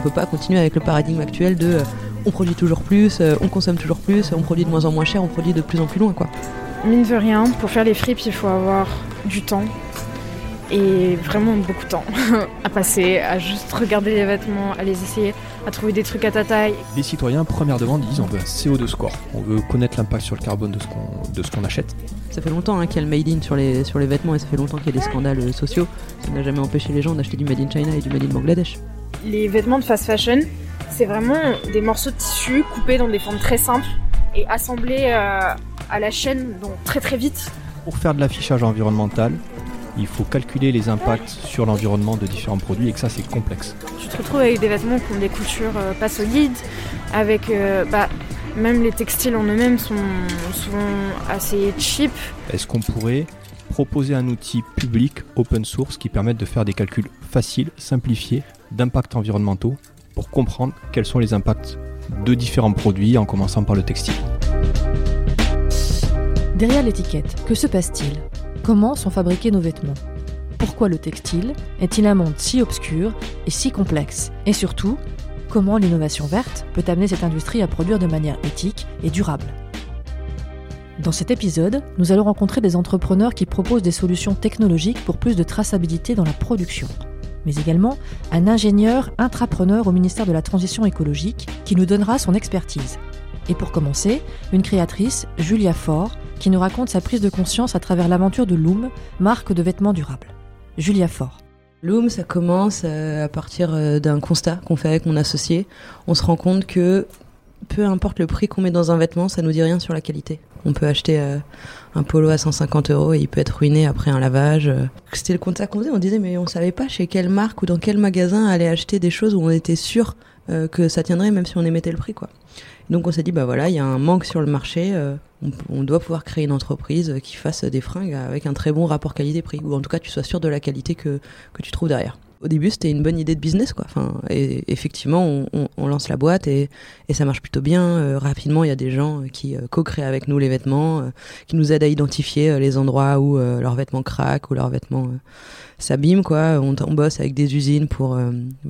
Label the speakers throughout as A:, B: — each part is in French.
A: On peut pas continuer avec le paradigme actuel de euh, on produit toujours plus, euh, on consomme toujours plus, on produit de moins en moins cher, on produit de plus en plus loin quoi.
B: Mine de rien, pour faire les fripes, il faut avoir du temps, et vraiment beaucoup de temps à passer, à juste regarder les vêtements, à les essayer, à trouver des trucs à ta taille.
C: Les citoyens, première demande, disent on veut un CO2 score. On veut connaître l'impact sur le carbone de ce qu'on, de ce qu'on achète.
A: Ça fait longtemps hein, qu'il y a le made in sur les, sur les vêtements et ça fait longtemps qu'il y a des scandales euh, sociaux. Ça n'a jamais empêché les gens d'acheter du made in China et du made in Bangladesh.
B: Les vêtements de fast fashion, c'est vraiment des morceaux de tissu coupés dans des formes très simples et assemblés euh, à la chaîne donc très très vite.
C: Pour faire de l'affichage environnemental, il faut calculer les impacts sur l'environnement de différents produits et que ça c'est complexe.
B: Tu te retrouves avec des vêtements qui ont des coutures euh, pas solides, avec euh, bah, même les textiles en eux-mêmes sont souvent assez cheap.
C: Est-ce qu'on pourrait proposer un outil public open source qui permette de faire des calculs faciles, simplifiés, d'impacts environnementaux pour comprendre quels sont les impacts de différents produits en commençant par le textile.
D: Derrière l'étiquette, que se passe-t-il? Comment sont fabriqués nos vêtements? Pourquoi le textile est-il un monde si obscur et si complexe? Et surtout, comment l'innovation verte peut amener cette industrie à produire de manière éthique et durable? Dans cet épisode, nous allons rencontrer des entrepreneurs qui proposent des solutions technologiques pour plus de traçabilité dans la production mais également un ingénieur intrapreneur au ministère de la Transition écologique qui nous donnera son expertise. Et pour commencer, une créatrice, Julia Faure, qui nous raconte sa prise de conscience à travers l'aventure de Loom, marque de vêtements durables. Julia Fort.
A: Loom, ça commence euh, à partir euh, d'un constat qu'on fait avec mon associé. On se rend compte que peu importe le prix qu'on met dans un vêtement, ça nous dit rien sur la qualité. On peut acheter euh, un polo à 150 euros et il peut être ruiné après un lavage. C'était le constat qu'on faisait. On disait mais on savait pas chez quelle marque ou dans quel magasin aller acheter des choses où on était sûr que ça tiendrait même si on émettait le prix quoi. Donc on s'est dit bah voilà il y a un manque sur le marché on, doit pouvoir créer une entreprise qui fasse des fringues avec un très bon rapport qualité-prix, ou en tout cas tu sois sûr de la qualité que, que tu trouves derrière. Au début, c'était une bonne idée de business, quoi. Enfin, et effectivement, on, lance la boîte et, et, ça marche plutôt bien. Euh, rapidement, il y a des gens qui euh, co-créent avec nous les vêtements, euh, qui nous aident à identifier les endroits où leurs vêtements craquent ou leurs vêtements s'abîment, quoi. On, on, bosse avec des usines pour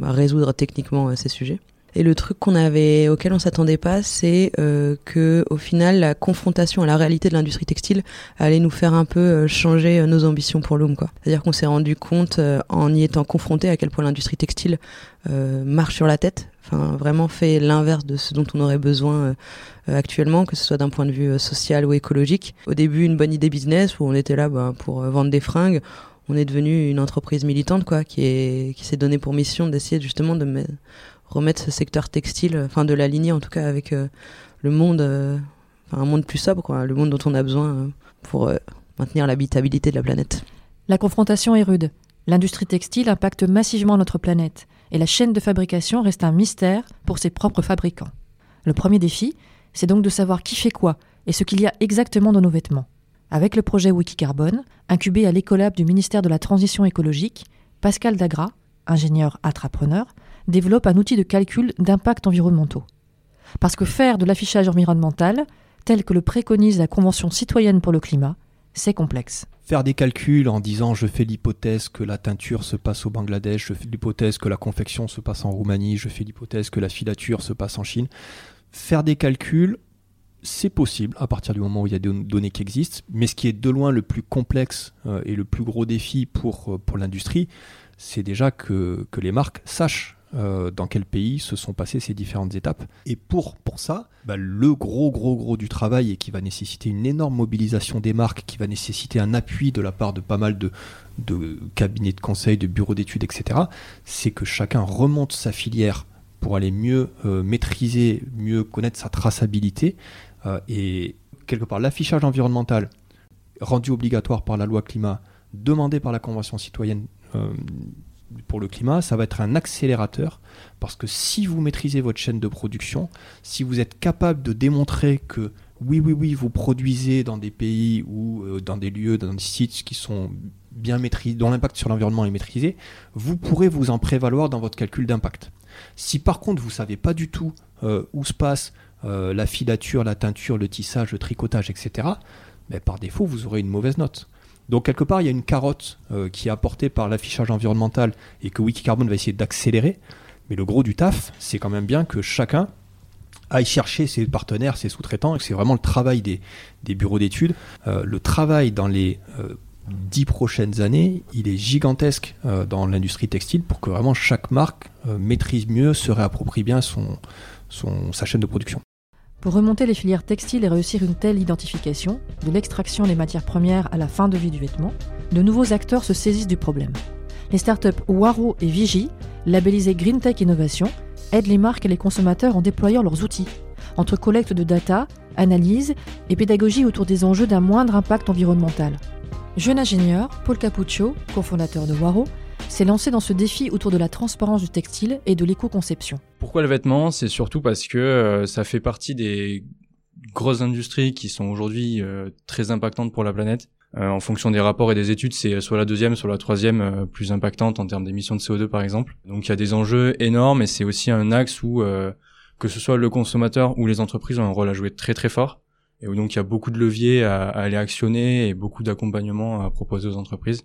A: résoudre techniquement ces sujets. Et le truc qu'on avait, auquel on s'attendait pas, c'est euh, que au final, la confrontation à la réalité de l'industrie textile allait nous faire un peu euh, changer euh, nos ambitions pour Loom. Quoi. C'est-à-dire qu'on s'est rendu compte, euh, en y étant confronté, à quel point l'industrie textile marche sur la tête. Enfin, vraiment fait l'inverse de ce dont on aurait besoin actuellement, que ce soit d'un point de vue social ou écologique. Au début, une bonne idée business où on était là bah, pour vendre des fringues on est devenu une entreprise militante quoi qui est qui s'est donné pour mission d'essayer justement de remettre ce secteur textile, enfin de l'aligner en tout cas avec euh, le monde, euh, un monde plus sobre, le monde dont on a besoin euh, pour maintenir l'habitabilité de la planète.
D: La confrontation est rude. L'industrie textile impacte massivement notre planète et la chaîne de fabrication reste un mystère pour ses propres fabricants. Le premier défi, c'est donc de savoir qui fait quoi et ce qu'il y a exactement dans nos vêtements. Avec le projet Wikicarbone, incubé à l'écolab du ministère de la Transition écologique, Pascal Dagra, ingénieur intrapreneur, développe un outil de calcul d'impact environnementaux. Parce que faire de l'affichage environnemental, tel que le préconise la Convention citoyenne pour le climat, c'est complexe.
C: Faire des calculs en disant je fais l'hypothèse que la teinture se passe au Bangladesh, je fais l'hypothèse que la confection se passe en Roumanie, je fais l'hypothèse que la filature se passe en Chine. Faire des calculs, c'est possible à partir du moment où il y a des données qui existent, mais ce qui est de loin le plus complexe euh, et le plus gros défi pour, euh, pour l'industrie, c'est déjà que, que les marques sachent euh, dans quel pays se sont passées ces différentes étapes. Et pour, pour ça, bah, le gros, gros, gros du travail et qui va nécessiter une énorme mobilisation des marques, qui va nécessiter un appui de la part de pas mal de, cabinets de conseil, de bureaux d'études, etc., c'est que chacun remonte sa filière pour aller mieux euh, maîtriser, mieux connaître sa traçabilité. Euh, et quelque part, l'affichage environnemental rendu obligatoire par la loi climat, demandé par la Convention citoyenne pour le climat, ça va être un accélérateur parce que si vous maîtrisez votre chaîne de production, si vous êtes capable de démontrer que oui, oui, oui, vous produisez dans des pays ou euh, dans des lieux, dans des sites qui sont bien maîtrisés, dont l'impact sur l'environnement est maîtrisé, vous pourrez vous en prévaloir dans votre calcul d'impact. Si par contre vous ne savez pas du tout euh, où se passe euh, la filature, la teinture, le tissage, le tricotage, etc., mais ben, par défaut, vous aurez une mauvaise note. Donc quelque part, il y a une carotte euh, qui est apportée par l'affichage environnemental et que Wikicarbon va essayer d'accélérer. Mais le gros du taf, c'est quand même bien que chacun aille chercher ses partenaires, ses sous-traitants, et que c'est vraiment le travail des, des bureaux d'études. Euh, le travail dans les euh, dix prochaines années, il est gigantesque dans l'industrie textile pour que vraiment chaque marque maîtrise mieux, se réapproprie bien son, son, sa chaîne de production.
D: Pour remonter les filières textiles et réussir une telle identification, de l'extraction des matières premières à la fin de vie du vêtement, de nouveaux acteurs se saisissent du problème. Les startups Waro et Vigie, labellisées Green Tech Innovation, aident les marques et les consommateurs en déployant leurs outils, entre collecte de data, analyse et pédagogie autour des enjeux d'un moindre impact environnemental. Jeune ingénieur, Paul Capuccio, cofondateur de Waro, s'est lancé dans ce défi autour de la transparence du textile et de l'éco-conception.
E: Pourquoi le vêtement? C'est surtout parce que euh, ça fait partie des grosses industries qui sont aujourd'hui euh, très impactantes pour la planète. Euh, en fonction des rapports et des études, c'est soit la deuxième, soit la troisième plus impactante en termes d'émissions de CO2 par exemple. Donc il y a des enjeux énormes et c'est aussi un axe où que ce soit le consommateur ou les entreprises ont un rôle à jouer très très fort et où donc il y a beaucoup de leviers à, à aller actionner et beaucoup d'accompagnement à proposer aux entreprises.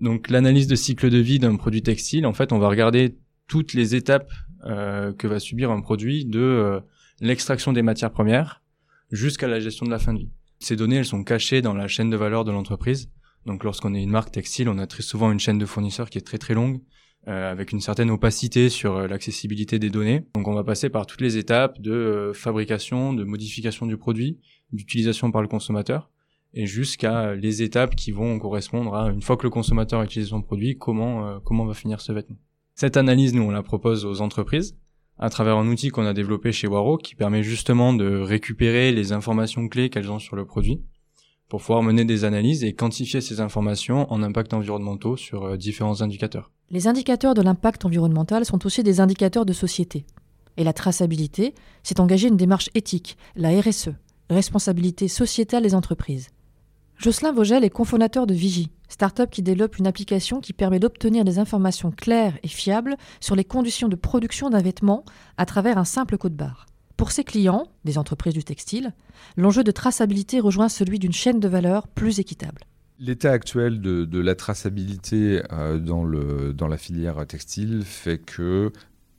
E: Donc l'analyse de cycle de vie d'un produit textile, en fait, on va regarder toutes les étapes euh, que va subir un produit de euh, l'extraction des matières premières jusqu'à la gestion de la fin de vie. Ces données, elles sont cachées dans la chaîne de valeur de l'entreprise. Donc lorsqu'on est une marque textile, on a très souvent une chaîne de fournisseurs qui est très très longue, euh, avec une certaine opacité sur euh, l'accessibilité des données. Donc on va passer par toutes les étapes de euh, fabrication, de modification du produit, d'utilisation par le consommateur, et jusqu'à les étapes qui vont correspondre à une fois que le consommateur a utilisé son produit, comment euh, comment va finir ce vêtement. Cette analyse, nous, on la propose aux entreprises à travers un outil qu'on a développé chez Waro qui permet justement de récupérer les informations clés qu'elles ont sur le produit pour pouvoir mener des analyses et quantifier ces informations en impact environnementaux sur euh, différents indicateurs.
D: Les indicateurs de l'impact environnemental sont aussi des indicateurs de société. Et la traçabilité, c'est engager une démarche éthique, la RSE, responsabilité sociétale des entreprises. Jocelyn Vogel est cofondateur de Vigie, start-up qui développe une application qui permet d'obtenir des informations claires et fiables sur les conditions de production d'un vêtement à travers un simple code barre. Pour ses clients, des entreprises du textile, l'enjeu de traçabilité rejoint celui d'une chaîne de valeur plus équitable.
F: L'état actuel de, la traçabilité euh, dans la filière textile fait que,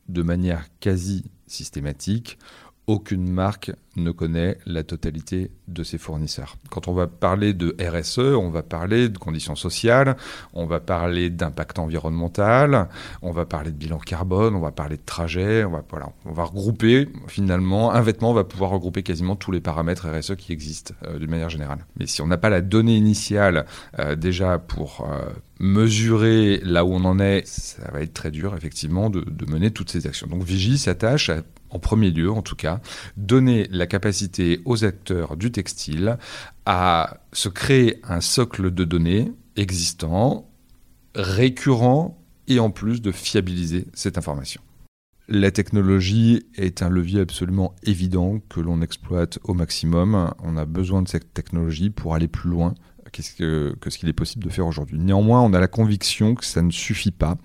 F: de manière quasi systématique, aucune marque ne connaît la totalité de ses fournisseurs. Quand on va parler de RSE, on va parler de conditions sociales, on va parler d'impact environnemental, on va parler de bilan carbone, on va parler de trajet, on va, voilà, on va regrouper, finalement, un vêtement va pouvoir regrouper quasiment tous les paramètres RSE qui existent euh, d'une manière générale. Mais si on n'a pas la donnée initiale euh, déjà pour euh, mesurer là où on en est, ça va être très dur effectivement de, de mener toutes ces actions. Donc Vigie s'attache à en premier lieu en tout cas, donner la capacité aux acteurs du textile à se créer un socle de données existant, récurrent, et en plus de fiabiliser cette information. La technologie est un levier absolument évident que l'on exploite au maximum. On a besoin de cette technologie pour aller plus loin que, que ce qu'il est possible de faire aujourd'hui. Néanmoins, on a la conviction que ça ne suffit pas.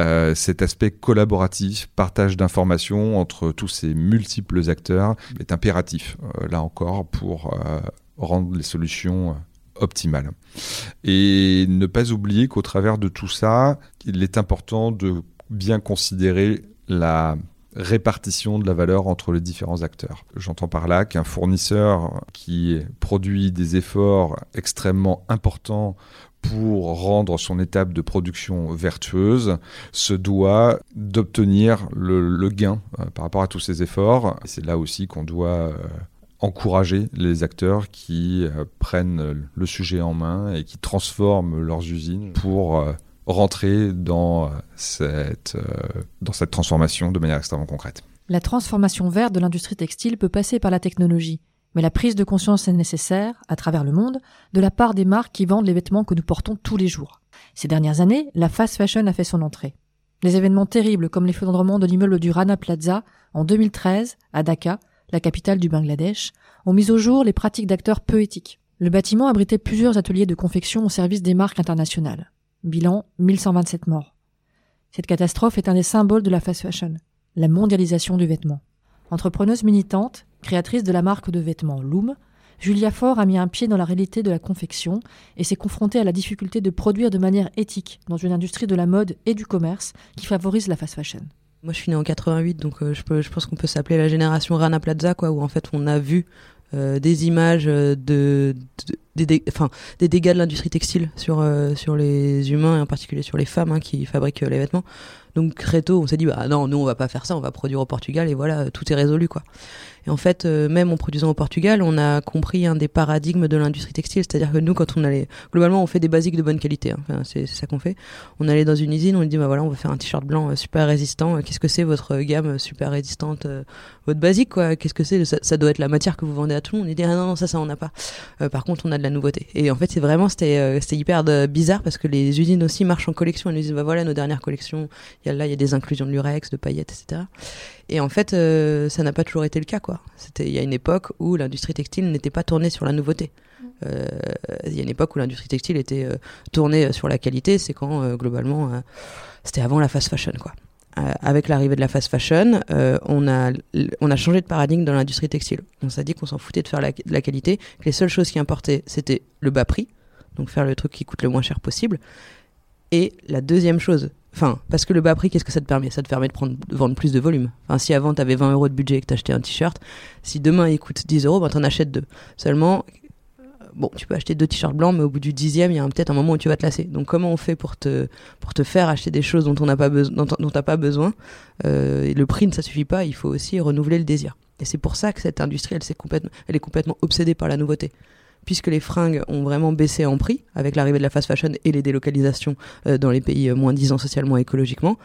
F: Euh, cet aspect collaboratif, partage d'informations entre tous ces multiples acteurs est impératif, euh, là encore, pour euh, rendre les solutions optimales. Et ne pas oublier qu'au travers de tout ça, il est important de bien considérer la répartition de la valeur entre les différents acteurs. J'entends par là qu'un fournisseur qui produit des efforts extrêmement importants pour rendre son étape de production vertueuse, se doit d'obtenir le, gain euh, par rapport à tous ces efforts. C'est là aussi qu'on doit euh, encourager les acteurs qui euh, prennent le sujet en main et qui transforment leurs usines pour rentrer dans euh, cette, euh, dans cette transformation de manière extrêmement concrète.
D: La transformation verte de l'industrie textile peut passer par la technologie, mais la prise de conscience est nécessaire, à travers le monde, de la part des marques qui vendent les vêtements que nous portons tous les jours. Ces dernières années, la fast fashion a fait son entrée. Des événements terribles comme l'effondrement de l'immeuble du Rana Plaza en 2013 à Dhaka, la capitale du Bangladesh, ont mis au jour les pratiques d'acteurs peu éthiques. Le bâtiment abritait plusieurs ateliers de confection au service des marques internationales. Bilan 1127 morts. Cette catastrophe est un des symboles de la fast fashion, la mondialisation du vêtement. Entrepreneuse militante, créatrice de la marque de vêtements Loom, Julia Faure a mis un pied dans la réalité de la confection et s'est confrontée à la difficulté de produire de manière éthique dans une industrie de la mode et du commerce qui favorise la fast fashion.
A: Moi, je suis né en 88, donc euh, je, pense qu'on peut s'appeler la génération Rana Plaza, où en fait on a vu des images de, de, des, des dégâts de l'industrie textile sur, euh, sur les humains et en particulier sur les femmes hein, qui fabriquent euh, les vêtements. Donc très tôt, on s'est dit bah non, nous on va pas faire ça, on va produire au Portugal et voilà, euh, tout est résolu quoi. Et en fait, euh, même en produisant au Portugal, on a compris un des paradigmes de l'industrie textile, c'est-à-dire que nous, quand on allait, globalement, on fait des basiques de bonne qualité. hein. C'est ça qu'on fait. On allait dans une usine, on lui dit bah voilà, on va faire un t-shirt blanc euh, super résistant. Euh, Qu'est-ce que c'est votre gamme super résistante, votre basique quoi? Qu'est-ce que c'est? Ça, doit être la matière que vous vendez à tout le monde. On dit ah non non ça ça on n'a pas. Par contre, on a de la nouveauté. Et en fait, c'est vraiment c'était hyper bizarre parce que les usines aussi marchent en collection. Elles nous disent bah voilà nos dernières collections. Il y a là il y a des inclusions de lurex, de paillettes, etc. Et en fait, ça n'a pas toujours été le cas, quoi. Il y a une époque où l'industrie textile n'était pas tournée sur la nouveauté. Euh, Il y a une époque où l'industrie textile était euh, tournée sur la qualité. C'est quand euh, globalement, euh, c'était avant la fast fashion, quoi. Euh, avec l'arrivée de la fast fashion, euh, on a on a changé de paradigme dans l'industrie textile. On s'est dit qu'on s'en foutait de faire de la qualité, que les seules choses qui importaient c'était le bas prix, donc faire le truc qui coûte le moins cher possible. Et la deuxième chose, enfin, parce que le bas prix, qu'est-ce que ça te permet? Ça te permet de, prendre, de vendre plus de volume. Enfin, si avant tu avais 20 euros de budget et que t'achetais un t-shirt, si demain il coûte 10 euros, ben t'en achètes deux. Seulement, euh, bon, tu peux acheter deux t-shirts blancs, mais au bout du dixième, il y a peut-être un moment où tu vas te lasser. Donc, comment on fait pour te, pour te faire acheter des choses dont on n'a pas pas besoin? Euh, et Le prix ne ça suffit pas. Il faut aussi renouveler le désir. Et c'est pour ça que cette industrie, elle est complètement obsédée par la nouveauté. Puisque les fringues ont vraiment baissé en prix avec l'arrivée de la fast fashion et les délocalisations euh, dans les pays euh, moins disants socialement et écologiquement,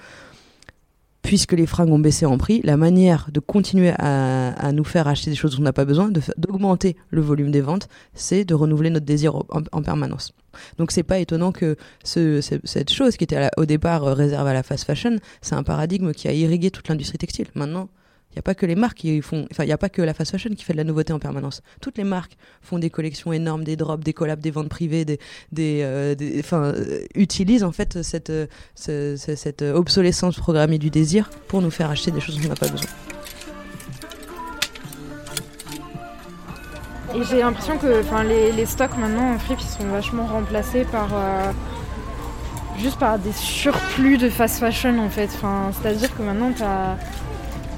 A: puisque les fringues ont baissé en prix, la manière de continuer à, nous faire acheter des choses dont on n'a pas besoin, d'augmenter le volume des ventes, c'est de renouveler notre désir en, en permanence. Donc c'est pas étonnant que ce, ce- cette chose qui était au départ euh, réservée à la fast fashion, c'est un paradigme qui a irrigué toute l'industrie textile. Maintenant, il n'y a pas que les marques qui font, enfin a pas que la fast fashion qui fait de la nouveauté en permanence. Toutes les marques font des collections énormes, des drops, des collabs, des ventes privées, des, des, euh, enfin euh, utilisent en fait cette, euh, ce- ce- cette obsolescence programmée du désir pour nous faire acheter des choses dont on n'a pas besoin.
B: Et j'ai l'impression que les, stocks maintenant en fripe ils sont vachement remplacés par juste par des surplus de fast fashion en fait. C'est-à-dire que maintenant t'as as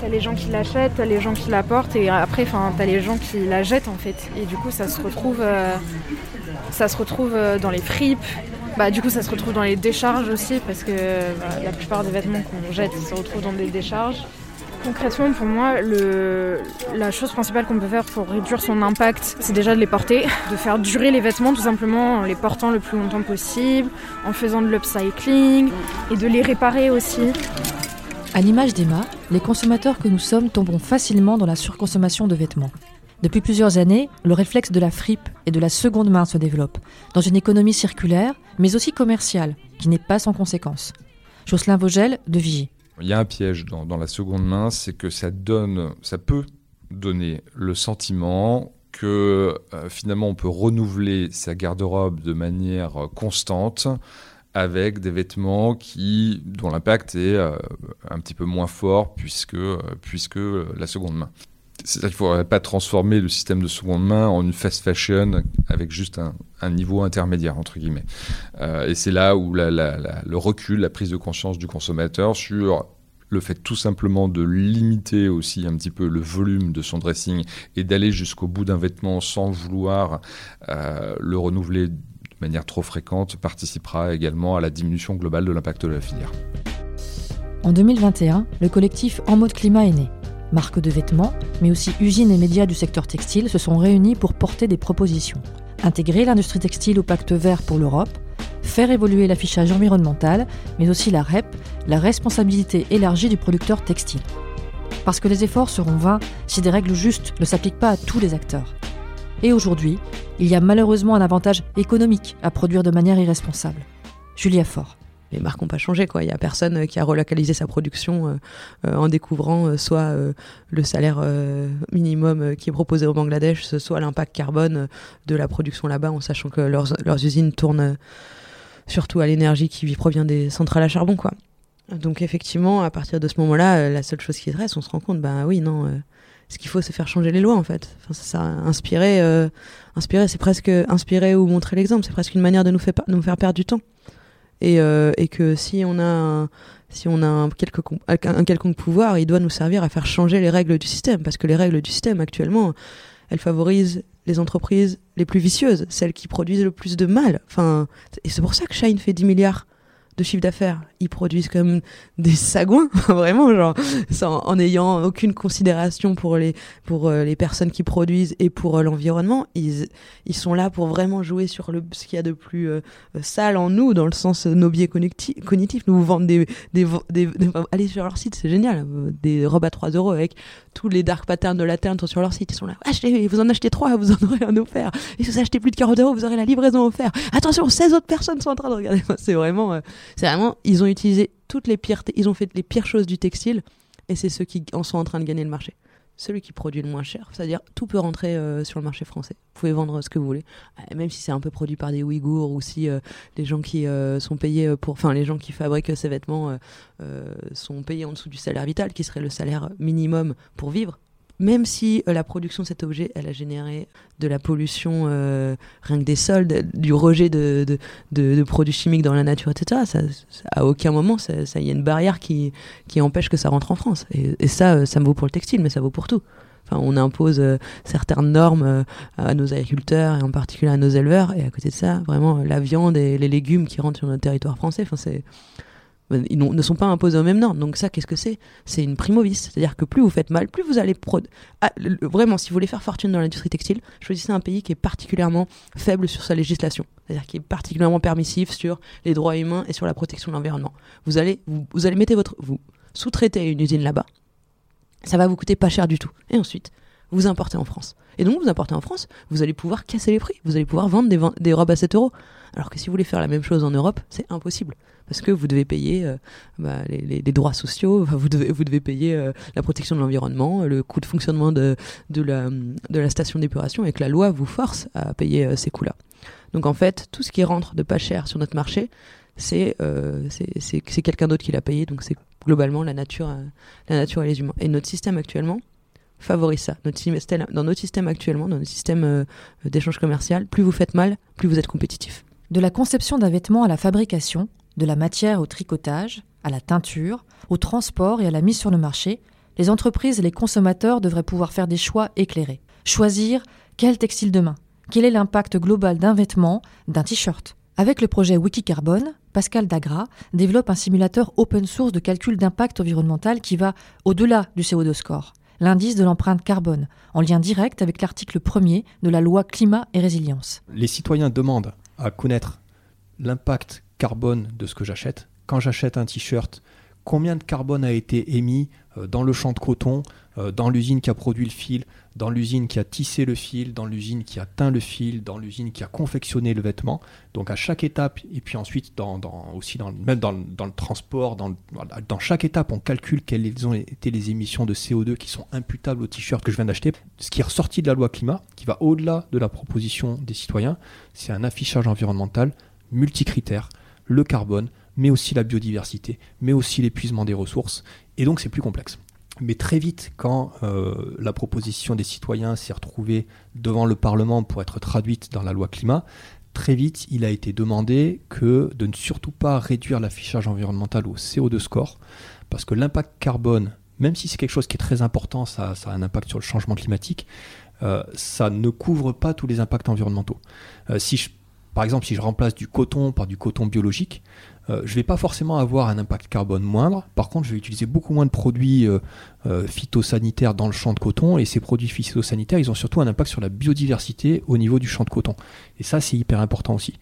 B: les gens qui l'achètent, t'as les gens qui la portent et après t'as les gens qui la jettent en fait. Et du coup ça se retrouve, euh, ça se retrouve euh, dans les fripes. Bah, du coup ça se retrouve dans les décharges aussi parce que bah, la plupart des vêtements qu'on jette se retrouvent dans des décharges. Concrètement, pour moi, la chose principale qu'on peut faire pour réduire son impact, c'est déjà de les porter, de faire durer les vêtements tout simplement en les portant le plus longtemps possible, en faisant de l'upcycling et de les réparer aussi.
D: À l'image d'Emma, les consommateurs que nous sommes tombons facilement dans la surconsommation de vêtements. Depuis plusieurs années, le réflexe de la fripe et de la seconde main se développe, dans une économie circulaire, mais aussi commerciale, qui n'est pas sans conséquences. Jocelyn Vogel, de Vigie.
F: Il y a un piège dans, la seconde main, c'est que ça donne, ça peut donner le sentiment que euh, finalement on peut renouveler sa garde-robe de manière euh, constante avec des vêtements qui dont l'impact est euh, un petit peu moins fort puisque euh, puisque euh, la seconde main. C'est-à-dire qu'il ne faudrait pas transformer le système de seconde main en une fast fashion avec juste un, niveau intermédiaire, entre guillemets. Et c'est là où le recul, la prise de conscience du consommateur sur le fait tout simplement de limiter aussi un petit peu le volume de son dressing et d'aller jusqu'au bout d'un vêtement sans vouloir le renouveler de manière trop fréquente participera également à la diminution globale de l'impact de la filière.
D: En 2021, le collectif En mode climat est né. Marques de vêtements, mais aussi usines et médias du secteur textile se sont réunis pour porter des propositions. Intégrer l'industrie textile au pacte vert pour l'Europe, faire évoluer l'affichage environnemental, mais aussi la REP, la responsabilité élargie du producteur textile. Parce que les efforts seront vains si des règles justes ne s'appliquent pas à tous les acteurs. Et aujourd'hui, il y a malheureusement un avantage économique à produire de manière irresponsable. Julia Faure.
A: les marques n'ont pas changé. Quoi. Il n'y a personne euh, qui a relocalisé sa production euh, euh, en découvrant soit le salaire minimum qui est proposé au Bangladesh, soit l'impact carbone de la production là-bas, en sachant que leurs, usines tournent surtout à l'énergie qui provient des centrales à charbon. Quoi. Donc effectivement, à partir de ce moment-là, la seule chose qui reste, on se rend compte, bah oui, non, ce qu'il faut, c'est faire changer les lois en fait. Ça, ça inspirer, euh, inspirer, c'est presque inspirer ou montrer l'exemple. C'est presque une manière de nous, faire, perdre du temps. Et, euh, et que si on a un, si on a un quelconque, un quelconque pouvoir, il doit nous servir à faire changer les règles du système. Parce que les règles du système, actuellement, elles favorisent les entreprises les plus vicieuses, celles qui produisent le plus de mal. Enfin, et c'est pour ça que Shine fait 10 milliards de chiffre d'affaires. Produisent comme des sagouins, vraiment, genre, sans, en ayant aucune considération pour les, pour euh, les personnes qui produisent et pour euh, l'environnement. Ils, ils sont là pour vraiment jouer sur le, ce qu'il y a de plus euh, sale en nous, dans le sens nos biais cognitifs. Nous vendent des, des, des, allez sur leur site, c'est génial. Des robes à 3 euros avec tous les dark patterns de la Terre sont sur leur site. Ils sont là, achetez, vous en achetez 3, vous en aurez un offert. Et si vous achetez plus de 40 euros, vous aurez la livraison offerte. Attention, 16 autres personnes sont en train de regarder. C'est vraiment, c'est vraiment, ils ont toutes les pires, ils ont fait les pires choses du textile et c'est ceux qui en sont en train de gagner le marché. Celui qui produit le moins cher, c'est-à-dire tout peut rentrer euh, sur le marché français. Vous pouvez vendre ce que vous voulez, euh, même si c'est un peu produit par des Ouïghours ou si euh, les gens qui sont payés pour, enfin les gens qui fabriquent ces vêtements sont payés en dessous du salaire vital, qui serait le salaire minimum pour vivre même si euh, la production de cet objet, elle a généré de la pollution euh, rien que des sols, du rejet de, produits chimiques dans la nature, etc., à aucun moment, il y a une barrière qui, empêche que ça rentre en France. Et, et, ça, euh, ça me vaut pour le textile, mais ça vaut pour tout. Enfin, on impose certaines normes à nos agriculteurs et en particulier à nos éleveurs. Et à côté de ça, vraiment, la viande et les légumes qui rentrent sur notre territoire français, enfin, c'est ils ne sont pas imposés aux mêmes normes. Donc ça, qu'est-ce que c'est? C'est une primovis. C'est-à-dire que plus vous faites mal, plus vous allez... Ah, vraiment, si vous voulez faire fortune dans l'industrie textile, choisissez un pays qui est particulièrement faible sur sa législation. C'est-à-dire qui est particulièrement permissif sur les droits humains et sur la protection de l'environnement. Vous allez, vous, allez mettre votre... Vous sous-traitez une usine là-bas. Ça va vous coûter pas cher du tout. Et ensuite, vous importez en France. Et donc, vous importez en France, vous allez pouvoir casser les prix. Vous allez pouvoir vendre des, robes à 7 euros. Alors que si vous voulez faire la même chose en Europe, c'est impossible parce que vous devez payer euh, bah, les, droits sociaux, vous devez, payer euh, la protection de l'environnement, le coût de fonctionnement de, la, station d'épuration et que la loi vous force à payer euh, ces coûts-là. Donc en fait, tout ce qui rentre de pas cher sur notre marché, c'est c'est quelqu'un d'autre qui l'a payé, donc c'est globalement la nature, la nature et les humains. Et notre système actuellement, favorise ça. Dans notre système actuellement, dans notre système d'échange commercial, plus vous faites mal, plus vous êtes compétitif.
D: De la conception d'un vêtement à la fabrication, de la matière au tricotage, à la teinture, au transport et à la mise sur le marché, les entreprises et les consommateurs devraient pouvoir faire des choix éclairés. Choisir quel textile demain Quel est l'impact global d'un vêtement, d'un t-shirt? Avec le projet Wikicarbone, Pascal Dagra développe un simulateur open source de calcul d'impact environnemental qui va au-delà du CO2 score, l'indice de l'empreinte carbone, en lien direct avec l'article 1er de la loi climat et résilience.
C: Les citoyens demandent à connaître l'impact carbone de ce que j'achète. Quand j'achète un t-shirt, combien de carbone a été émis euh, dans le champ de coton, euh, dans l'usine qui a produit le fil, dans l'usine qui a tissé le fil, dans l'usine qui a teint le fil, dans l'usine qui a confectionné le vêtement. Donc à chaque étape, et puis ensuite aussi dans, même dans, le transport, dans, dans chaque étape, on calcule quelles ont été les émissions de CO2 qui sont imputables au t-shirt que je viens d'acheter. Ce qui est ressorti de la loi climat, qui va au-delà de la proposition des citoyens, c'est un affichage environnemental multicritère le carbone, mais aussi la biodiversité, mais aussi l'épuisement des ressources. Et donc c'est plus complexe. Mais très vite, quand euh, la proposition des citoyens s'est retrouvée devant le Parlement pour être traduite dans la loi climat, très vite, il a été demandé que de ne surtout pas réduire l'affichage environnemental au CO2 score, parce que l'impact carbone, même si c'est quelque chose qui est très important, ça, a un impact sur le changement climatique, euh, ça ne couvre pas tous les impacts environnementaux. Euh, si je par exemple, si je remplace du coton par du coton biologique, euh, je ne vais pas forcément avoir un impact carbone moindre. Par contre, je vais utiliser beaucoup moins de produits euh, euh, phytosanitaires dans le champ de coton. Et ces produits phytosanitaires, ils ont surtout un impact sur la biodiversité au niveau du champ de coton. Et ça, c'est hyper important aussi.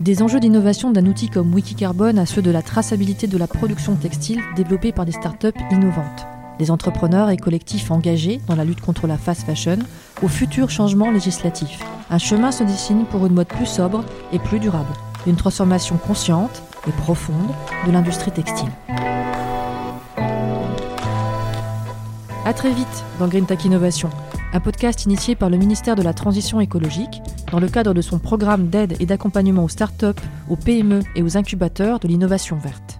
D: Des enjeux d'innovation d'un outil comme Wikicarbone à ceux de la traçabilité de la production textile développée par des startups innovantes des entrepreneurs et collectifs engagés dans la lutte contre la fast fashion aux futurs changements législatifs. Un chemin se dessine pour une mode plus sobre et plus durable, une transformation consciente et profonde de l'industrie textile. A très vite dans Green Tech Innovation, un podcast initié par le ministère de la Transition écologique dans le cadre de son programme d'aide et d'accompagnement aux startups, aux PME et aux incubateurs de l'innovation verte.